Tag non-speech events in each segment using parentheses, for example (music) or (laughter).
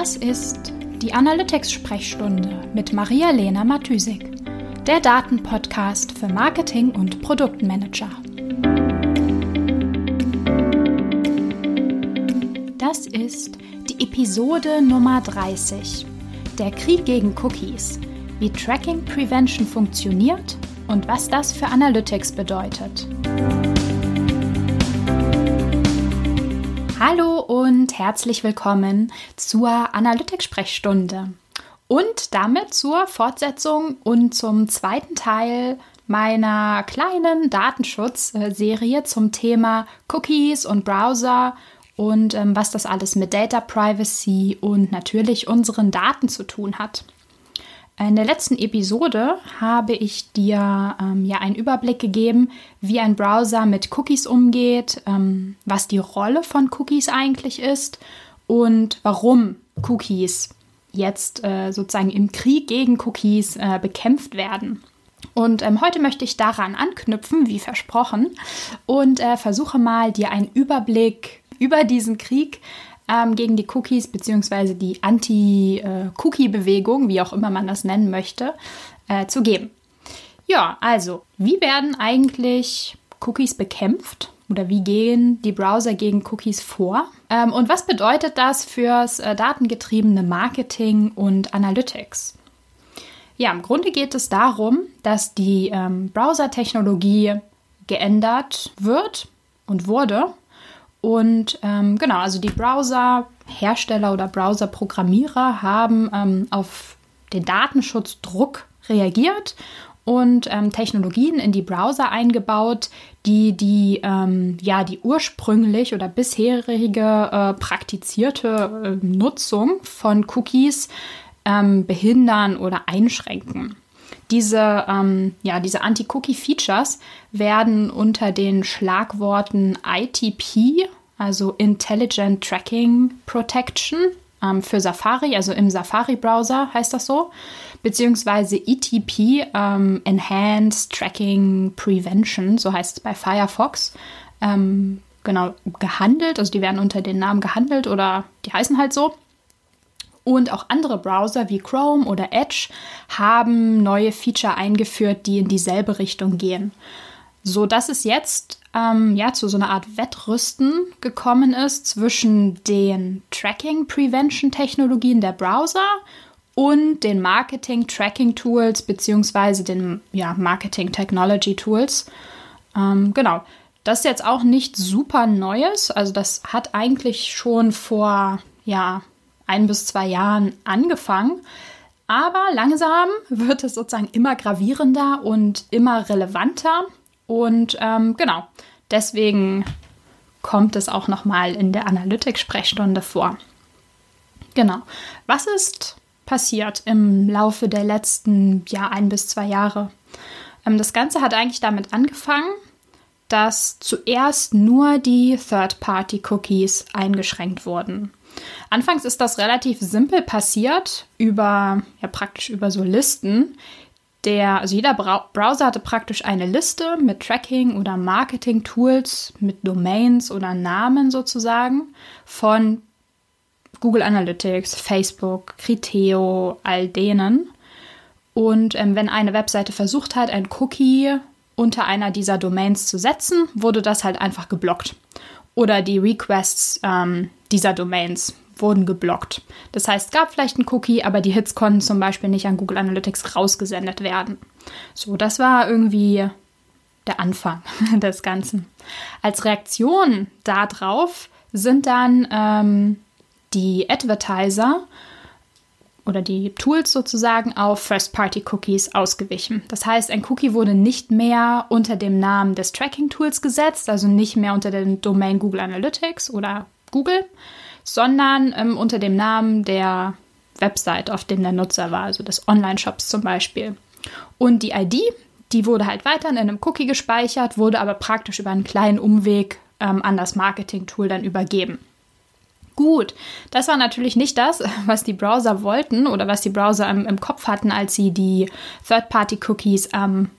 Das ist die Analytics-Sprechstunde mit Maria-Lena Matysik, der Datenpodcast für Marketing und Produktmanager. Das ist die Episode Nummer 30, der Krieg gegen Cookies, wie Tracking Prevention funktioniert und was das für Analytics bedeutet. Hallo und herzlich willkommen zur Analytics-Sprechstunde und damit zur Fortsetzung und zum zweiten Teil meiner kleinen Datenschutzserie zum Thema Cookies und Browser und ähm, was das alles mit Data Privacy und natürlich unseren Daten zu tun hat. In der letzten Episode habe ich dir ähm, ja einen Überblick gegeben, wie ein Browser mit Cookies umgeht, ähm, was die Rolle von Cookies eigentlich ist und warum Cookies jetzt äh, sozusagen im Krieg gegen Cookies äh, bekämpft werden. Und ähm, heute möchte ich daran anknüpfen, wie versprochen, und äh, versuche mal dir einen Überblick über diesen Krieg ähm, gegen die Cookies bzw. die Anti-Cookie-Bewegung, wie auch immer man das nennen möchte, äh, zu geben. Ja, also, wie werden eigentlich Cookies bekämpft? Oder wie gehen die Browser gegen Cookies vor? Ähm, und was bedeutet das fürs äh, datengetriebene Marketing und Analytics? Ja, im Grunde geht es darum, dass die ähm, Browser-Technologie geändert wird und wurde und ähm, genau, also die Browser-Hersteller oder Browser-Programmierer haben ähm, auf den Datenschutzdruck reagiert und ähm, Technologien in die Browser eingebaut, die die, ähm, ja, die ursprünglich oder bisherige äh, praktizierte äh, Nutzung von Cookies ähm, behindern oder einschränken. Diese, ähm, ja, diese Anti-Cookie-Features werden unter den Schlagworten ITP, also Intelligent Tracking Protection, ähm, für Safari, also im Safari-Browser heißt das so, beziehungsweise ETP, ähm, Enhanced Tracking Prevention, so heißt es bei Firefox, ähm, genau gehandelt. Also die werden unter den Namen gehandelt oder die heißen halt so. Und auch andere Browser wie Chrome oder Edge haben neue Feature eingeführt, die in dieselbe Richtung gehen. So dass es jetzt ähm, ja, zu so einer Art Wettrüsten gekommen ist zwischen den Tracking-Prevention-Technologien der Browser und den Marketing-Tracking-Tools beziehungsweise den ja, Marketing-Technology-Tools. Ähm, genau. Das ist jetzt auch nicht super Neues. Also das hat eigentlich schon vor ja, ein bis zwei Jahren angefangen. Aber langsam wird es sozusagen immer gravierender und immer relevanter. Und ähm, genau, deswegen kommt es auch nochmal in der Analytics-Sprechstunde vor. Genau. Was ist passiert im Laufe der letzten ja, ein bis zwei Jahre? Ähm, das Ganze hat eigentlich damit angefangen, dass zuerst nur die Third-Party-Cookies eingeschränkt wurden. Anfangs ist das relativ simpel passiert über, ja praktisch über so Listen. Der, also jeder Browser hatte praktisch eine Liste mit Tracking oder Marketing-Tools, mit Domains oder Namen sozusagen von Google Analytics, Facebook, Criteo, all denen. Und ähm, wenn eine Webseite versucht hat, ein Cookie unter einer dieser Domains zu setzen, wurde das halt einfach geblockt. Oder die Requests ähm, dieser Domains wurden geblockt. Das heißt, es gab vielleicht einen Cookie, aber die Hits konnten zum Beispiel nicht an Google Analytics rausgesendet werden. So, das war irgendwie der Anfang (laughs) des Ganzen. Als Reaktion darauf sind dann ähm, die Advertiser oder die Tools sozusagen auf First-Party-Cookies ausgewichen. Das heißt, ein Cookie wurde nicht mehr unter dem Namen des Tracking-Tools gesetzt, also nicht mehr unter dem Domain Google Analytics oder Google, sondern ähm, unter dem Namen der Website, auf dem der Nutzer war, also des Online-Shops zum Beispiel. Und die ID, die wurde halt weiter in einem Cookie gespeichert, wurde aber praktisch über einen kleinen Umweg ähm, an das Marketing-Tool dann übergeben. Gut, das war natürlich nicht das, was die Browser wollten oder was die Browser im, im Kopf hatten, als sie die Third-Party-Cookies ähm,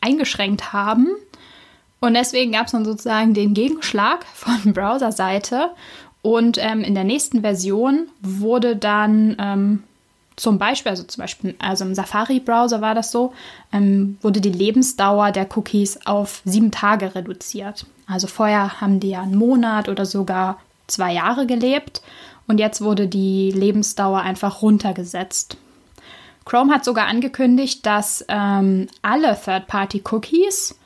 eingeschränkt haben. Und deswegen gab es dann sozusagen den Gegenschlag (laughs) von Browser-Seite Und ähm, in der nächsten Version wurde dann ähm, zum Beispiel, also zum Beispiel, also im Safari-Browser war das so, ähm, wurde die Lebensdauer der Cookies auf sieben Tage reduziert. Also vorher haben die ja einen Monat oder sogar zwei Jahre gelebt und jetzt wurde die Lebensdauer einfach runtergesetzt. Chrome hat sogar angekündigt, dass ähm, alle Third-Party-Cookies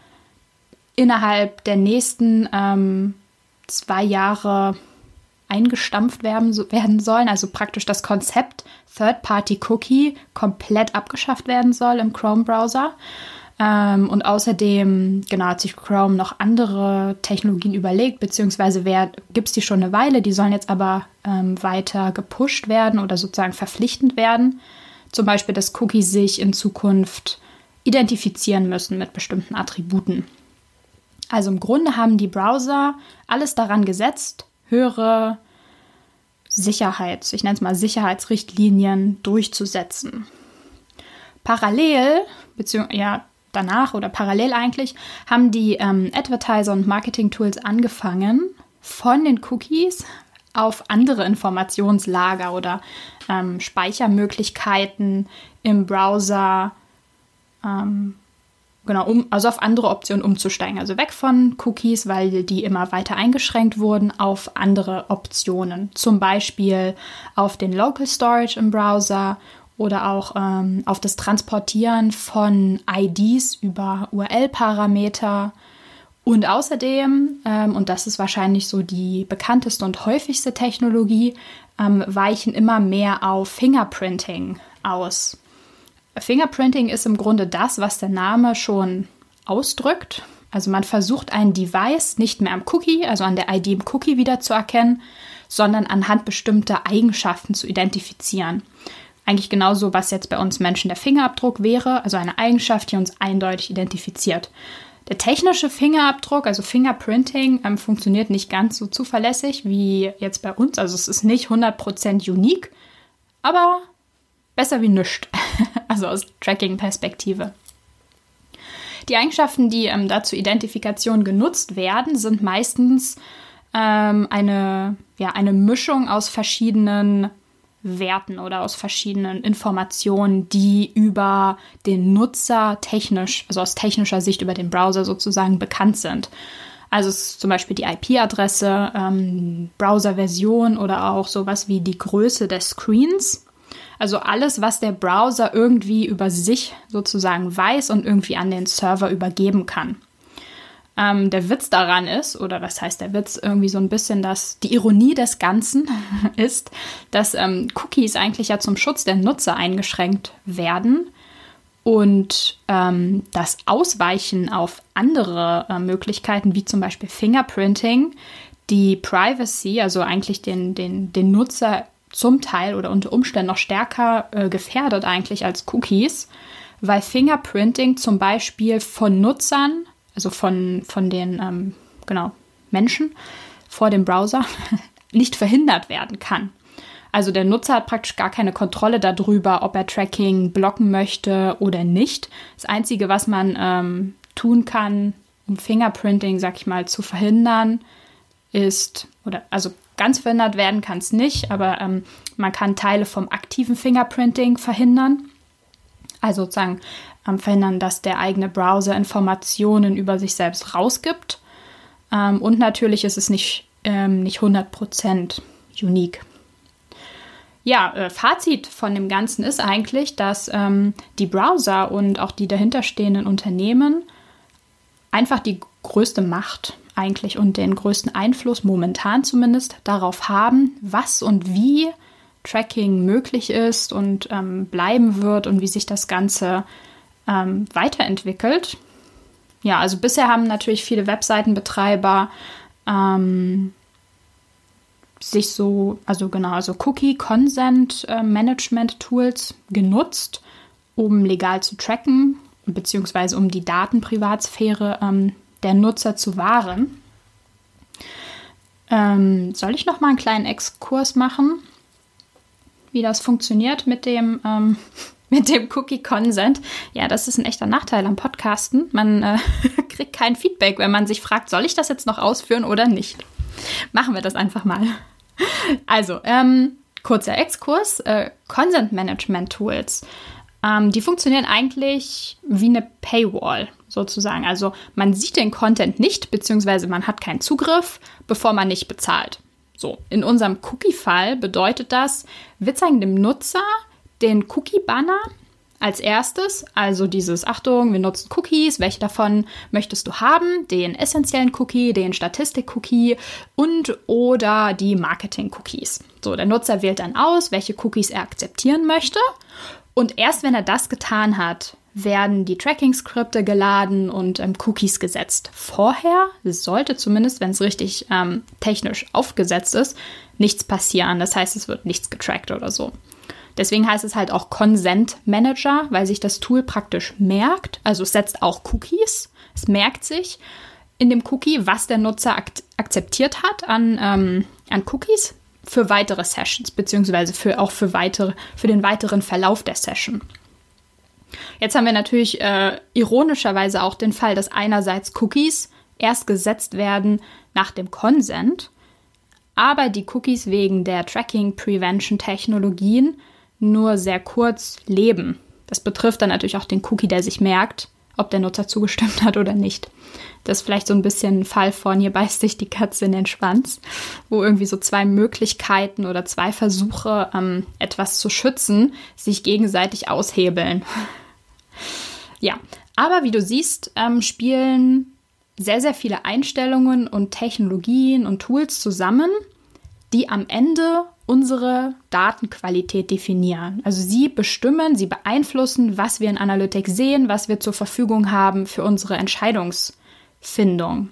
innerhalb der nächsten ähm, zwei Jahre eingestampft werden, werden sollen. Also praktisch das Konzept Third-Party-Cookie komplett abgeschafft werden soll im Chrome-Browser. Ähm, und außerdem, genau, hat sich Chrome noch andere Technologien überlegt, beziehungsweise gibt es die schon eine Weile, die sollen jetzt aber ähm, weiter gepusht werden oder sozusagen verpflichtend werden. Zum Beispiel, dass Cookies sich in Zukunft identifizieren müssen mit bestimmten Attributen. Also im Grunde haben die Browser alles daran gesetzt, höhere Sicherheits, ich nenne es mal Sicherheitsrichtlinien durchzusetzen. Parallel, beziehungsweise ja, danach oder parallel eigentlich, haben die ähm, Advertiser und Marketing-Tools angefangen, von den Cookies auf andere Informationslager oder ähm, Speichermöglichkeiten im Browser ähm, genau, um, also auf andere Optionen umzusteigen. Also weg von Cookies, weil die immer weiter eingeschränkt wurden, auf andere Optionen. Zum Beispiel auf den Local Storage im Browser oder auch ähm, auf das Transportieren von IDs über URL-Parameter. Und außerdem, ähm, und das ist wahrscheinlich so die bekannteste und häufigste Technologie, ähm, weichen immer mehr auf Fingerprinting aus. Fingerprinting ist im Grunde das, was der Name schon ausdrückt. Also man versucht ein Device nicht mehr am Cookie, also an der ID im Cookie wiederzuerkennen, sondern anhand bestimmter Eigenschaften zu identifizieren. Eigentlich genauso, was jetzt bei uns Menschen der Fingerabdruck wäre, also eine Eigenschaft, die uns eindeutig identifiziert. Der technische Fingerabdruck, also Fingerprinting, ähm, funktioniert nicht ganz so zuverlässig wie jetzt bei uns. Also es ist nicht 100% unique, aber besser wie nichts. (laughs) also aus Tracking-Perspektive. Die Eigenschaften, die ähm, da zur Identifikation genutzt werden, sind meistens ähm, eine, ja, eine Mischung aus verschiedenen Werten oder aus verschiedenen Informationen, die über den Nutzer technisch, also aus technischer Sicht über den Browser sozusagen bekannt sind. Also zum Beispiel die IP-Adresse, ähm, Browser-Version oder auch sowas wie die Größe des Screens. Also alles, was der Browser irgendwie über sich sozusagen weiß und irgendwie an den Server übergeben kann. Ähm, der Witz daran ist, oder was heißt der Witz, irgendwie so ein bisschen, dass die Ironie des Ganzen (laughs) ist, dass ähm, Cookies eigentlich ja zum Schutz der Nutzer eingeschränkt werden und ähm, das Ausweichen auf andere äh, Möglichkeiten, wie zum Beispiel Fingerprinting, die Privacy, also eigentlich den, den, den Nutzer zum Teil oder unter Umständen noch stärker äh, gefährdet eigentlich als Cookies, weil Fingerprinting zum Beispiel von Nutzern, also von, von den ähm, genau, Menschen vor dem Browser, (laughs) nicht verhindert werden kann. Also der Nutzer hat praktisch gar keine Kontrolle darüber, ob er Tracking blocken möchte oder nicht. Das Einzige, was man ähm, tun kann, um Fingerprinting, sag ich mal, zu verhindern, ist, oder also ganz verhindert werden kann es nicht, aber ähm, man kann Teile vom aktiven Fingerprinting verhindern. Also sozusagen ähm, verhindern, dass der eigene Browser Informationen über sich selbst rausgibt. Ähm, und natürlich ist es nicht, ähm, nicht 100% unique. Ja, äh, Fazit von dem Ganzen ist eigentlich, dass ähm, die Browser und auch die dahinterstehenden Unternehmen einfach die größte Macht eigentlich und den größten Einfluss momentan zumindest darauf haben, was und wie Tracking möglich ist und ähm, bleiben wird und wie sich das Ganze ähm, weiterentwickelt. Ja, also bisher haben natürlich viele Webseitenbetreiber ähm, sich so, also genau, also Cookie Consent äh, genutzt, um legal zu tracken, beziehungsweise um die Datenprivatsphäre ähm, der Nutzer zu wahren. Ähm, soll ich noch mal einen kleinen Exkurs machen, wie das funktioniert mit dem, ähm, mit dem Cookie Consent? Ja, das ist ein echter Nachteil am Podcasten. Man äh, (laughs) kriegt kein Feedback, wenn man sich fragt, soll ich das jetzt noch ausführen oder nicht? Machen wir das einfach mal. Also, ähm, kurzer Exkurs. Äh, Consent Management Tools. Ähm, die funktionieren eigentlich wie eine Paywall sozusagen. Also man sieht den Content nicht, beziehungsweise man hat keinen Zugriff, bevor man nicht bezahlt. So, in unserem Cookie-Fall bedeutet das, wir zeigen dem Nutzer den Cookie-Banner als erstes, also dieses Achtung, wir nutzen Cookies, welche davon möchtest du haben? Den essentiellen Cookie, den Statistik-Cookie und oder die Marketing-Cookies. So, der Nutzer wählt dann aus, welche Cookies er akzeptieren möchte und erst wenn er das getan hat, werden die Tracking-Skripte geladen und ähm, Cookies gesetzt. Vorher sollte zumindest, wenn es richtig ähm, technisch aufgesetzt ist, nichts passieren. Das heißt, es wird nichts getrackt oder so. Deswegen heißt es halt auch Consent Manager, weil sich das Tool praktisch merkt. Also es setzt auch Cookies. Es merkt sich in dem Cookie, was der Nutzer ak akzeptiert hat an, ähm, an Cookies für weitere Sessions, beziehungsweise für, auch für, weitere, für den weiteren Verlauf der Session. Jetzt haben wir natürlich äh, ironischerweise auch den Fall, dass einerseits Cookies erst gesetzt werden nach dem Consent, aber die Cookies wegen der Tracking Prevention Technologien nur sehr kurz leben. Das betrifft dann natürlich auch den Cookie, der sich merkt, ob der Nutzer zugestimmt hat oder nicht. Das ist vielleicht so ein bisschen ein Fall von, hier beißt sich die Katze in den Schwanz, wo irgendwie so zwei Möglichkeiten oder zwei Versuche, ähm, etwas zu schützen, sich gegenseitig aushebeln. (laughs) Ja, aber wie du siehst, ähm, spielen sehr, sehr viele Einstellungen und Technologien und Tools zusammen, die am Ende unsere Datenqualität definieren. Also sie bestimmen, sie beeinflussen, was wir in Analytics sehen, was wir zur Verfügung haben für unsere Entscheidungsfindung.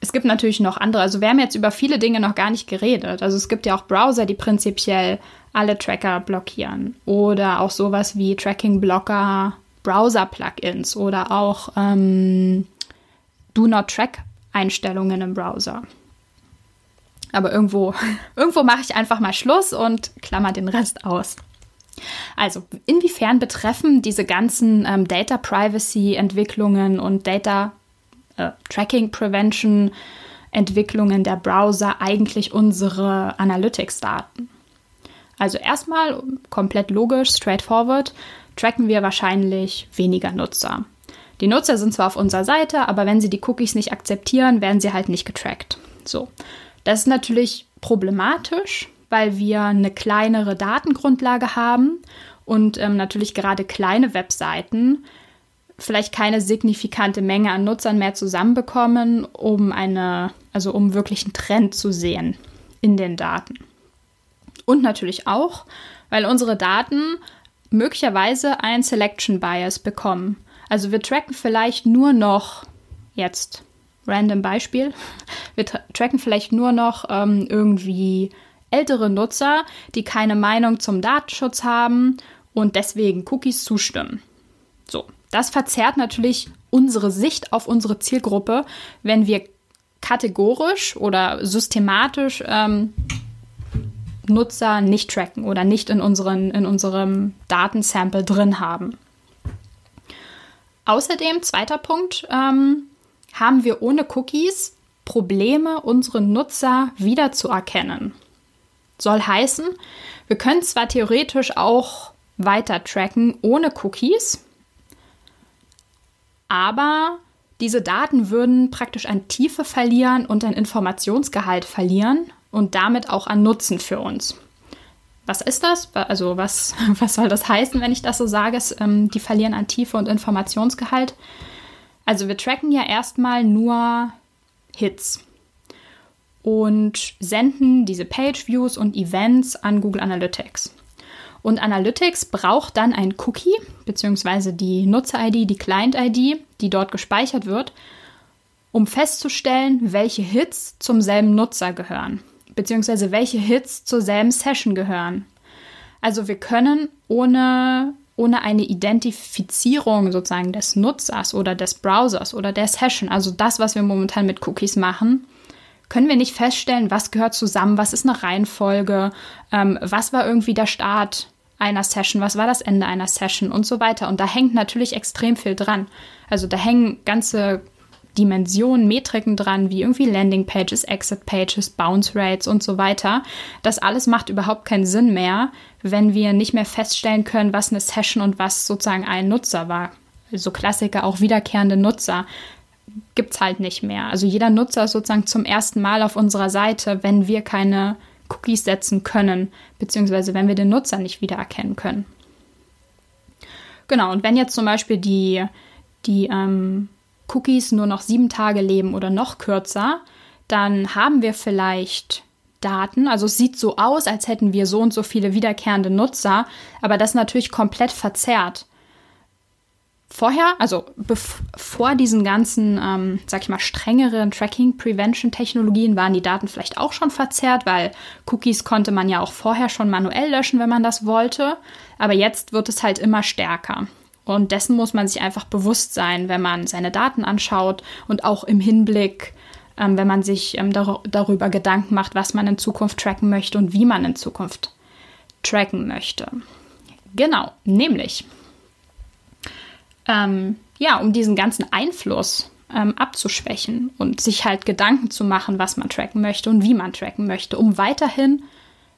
Es gibt natürlich noch andere, also wir haben jetzt über viele Dinge noch gar nicht geredet. Also es gibt ja auch Browser, die prinzipiell alle Tracker blockieren. Oder auch sowas wie Tracking-Blocker, Browser-Plugins oder auch ähm, Do-Not-Track-Einstellungen im Browser. Aber irgendwo, (laughs) irgendwo mache ich einfach mal Schluss und klammer den Rest aus. Also, inwiefern betreffen diese ganzen ähm, Data Privacy Entwicklungen und Data äh, Tracking Prevention Entwicklungen der Browser eigentlich unsere Analytics-Daten? Also erstmal komplett logisch, straightforward, tracken wir wahrscheinlich weniger Nutzer. Die Nutzer sind zwar auf unserer Seite, aber wenn sie die Cookies nicht akzeptieren, werden sie halt nicht getrackt. So. Das ist natürlich problematisch, weil wir eine kleinere Datengrundlage haben und ähm, natürlich gerade kleine Webseiten vielleicht keine signifikante Menge an Nutzern mehr zusammenbekommen, um eine, also um wirklich einen Trend zu sehen in den Daten. Und natürlich auch, weil unsere Daten möglicherweise einen Selection Bias bekommen. Also wir tracken vielleicht nur noch jetzt random Beispiel. Wir tra tracken vielleicht nur noch ähm, irgendwie ältere Nutzer, die keine Meinung zum Datenschutz haben und deswegen Cookies zustimmen. So, das verzerrt natürlich unsere Sicht auf unsere Zielgruppe, wenn wir kategorisch oder systematisch ähm, Nutzer nicht tracken oder nicht in, unseren, in unserem Datensample drin haben. Außerdem, zweiter Punkt, ähm, haben wir ohne Cookies Probleme, unsere Nutzer wiederzuerkennen. Soll heißen, wir können zwar theoretisch auch weiter tracken ohne Cookies, aber diese Daten würden praktisch an Tiefe verlieren und an Informationsgehalt verlieren und damit auch an Nutzen für uns. Was ist das? Also was, (laughs) was soll das heißen, wenn ich das so sage? Ähm, die verlieren an Tiefe und Informationsgehalt. Also wir tracken ja erstmal nur Hits und senden diese Page-Views und Events an Google Analytics. Und Analytics braucht dann ein Cookie, beziehungsweise die Nutzer-ID, die Client-ID, die dort gespeichert wird, um festzustellen, welche Hits zum selben Nutzer gehören beziehungsweise welche Hits zur selben Session gehören. Also wir können ohne, ohne eine Identifizierung sozusagen des Nutzers oder des Browsers oder der Session, also das, was wir momentan mit Cookies machen, können wir nicht feststellen, was gehört zusammen, was ist eine Reihenfolge, ähm, was war irgendwie der Start einer Session, was war das Ende einer Session und so weiter. Und da hängt natürlich extrem viel dran. Also da hängen ganze Dimensionen, Metriken dran, wie irgendwie Landing Pages, Exit Pages, Bounce Rates und so weiter. Das alles macht überhaupt keinen Sinn mehr, wenn wir nicht mehr feststellen können, was eine Session und was sozusagen ein Nutzer war. So also Klassiker, auch wiederkehrende Nutzer gibt es halt nicht mehr. Also jeder Nutzer ist sozusagen zum ersten Mal auf unserer Seite, wenn wir keine Cookies setzen können, beziehungsweise wenn wir den Nutzer nicht wiedererkennen können. Genau, und wenn jetzt zum Beispiel die, die ähm, Cookies nur noch sieben Tage leben oder noch kürzer, dann haben wir vielleicht Daten. Also es sieht so aus, als hätten wir so und so viele wiederkehrende Nutzer, aber das natürlich komplett verzerrt. Vorher, also vor diesen ganzen, ähm, sag ich mal, strengeren Tracking-Prevention-Technologien waren die Daten vielleicht auch schon verzerrt, weil Cookies konnte man ja auch vorher schon manuell löschen, wenn man das wollte. Aber jetzt wird es halt immer stärker. Und dessen muss man sich einfach bewusst sein, wenn man seine Daten anschaut und auch im Hinblick, ähm, wenn man sich ähm, dar darüber Gedanken macht, was man in Zukunft tracken möchte und wie man in Zukunft tracken möchte. Genau, nämlich ähm, ja, um diesen ganzen Einfluss ähm, abzuschwächen und sich halt Gedanken zu machen, was man tracken möchte und wie man tracken möchte, um weiterhin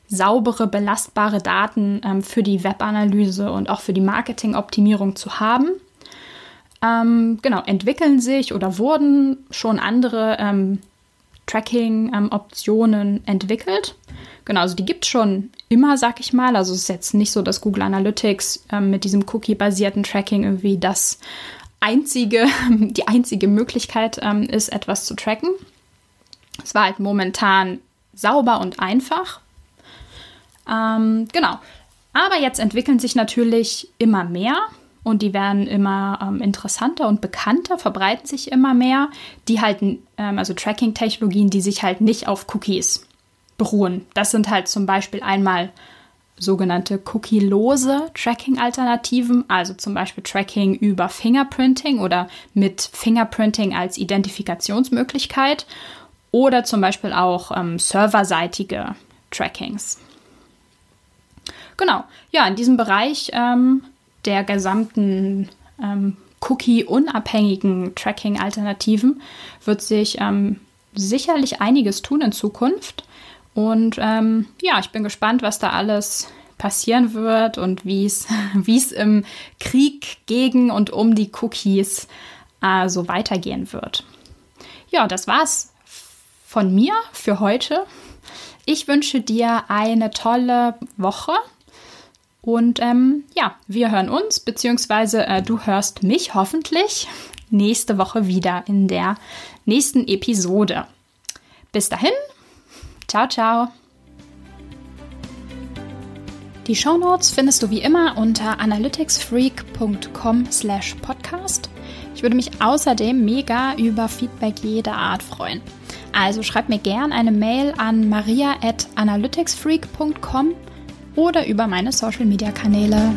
saubere, belastbare Daten ähm, für die Webanalyse und auch für die Marketingoptimierung zu haben. Ähm, genau, entwickeln sich oder wurden schon andere ähm, Tracking-Optionen entwickelt. Genau, also die gibt es schon immer, sag ich mal. Also es ist jetzt nicht so, dass Google Analytics ähm, mit diesem Cookie-basierten Tracking irgendwie das einzige, (laughs) die einzige Möglichkeit ähm, ist, etwas zu tracken. Es war halt momentan sauber und einfach. Ähm, genau. Aber jetzt entwickeln sich natürlich immer mehr und die werden immer ähm, interessanter und bekannter, verbreiten sich immer mehr. Die halten, ähm, also Tracking-Technologien, die sich halt nicht auf Cookies beruhen. Das sind halt zum Beispiel einmal sogenannte cookielose Tracking-Alternativen, also zum Beispiel Tracking über Fingerprinting oder mit Fingerprinting als Identifikationsmöglichkeit oder zum Beispiel auch ähm, serverseitige Trackings. Genau, ja, in diesem Bereich ähm, der gesamten ähm, Cookie-unabhängigen Tracking-Alternativen wird sich ähm, sicherlich einiges tun in Zukunft. Und ähm, ja, ich bin gespannt, was da alles passieren wird und wie (laughs) es im Krieg gegen und um die Cookies äh, so weitergehen wird. Ja, das war's von mir für heute. Ich wünsche dir eine tolle Woche. Und ähm, ja, wir hören uns, beziehungsweise äh, du hörst mich hoffentlich nächste Woche wieder in der nächsten Episode. Bis dahin, Ciao, ciao. Die Shownotes findest du wie immer unter analyticsfreak.com/podcast. Ich würde mich außerdem mega über Feedback jeder Art freuen. Also schreib mir gern eine Mail an maria@analyticsfreak.com oder über meine Social Media Kanäle.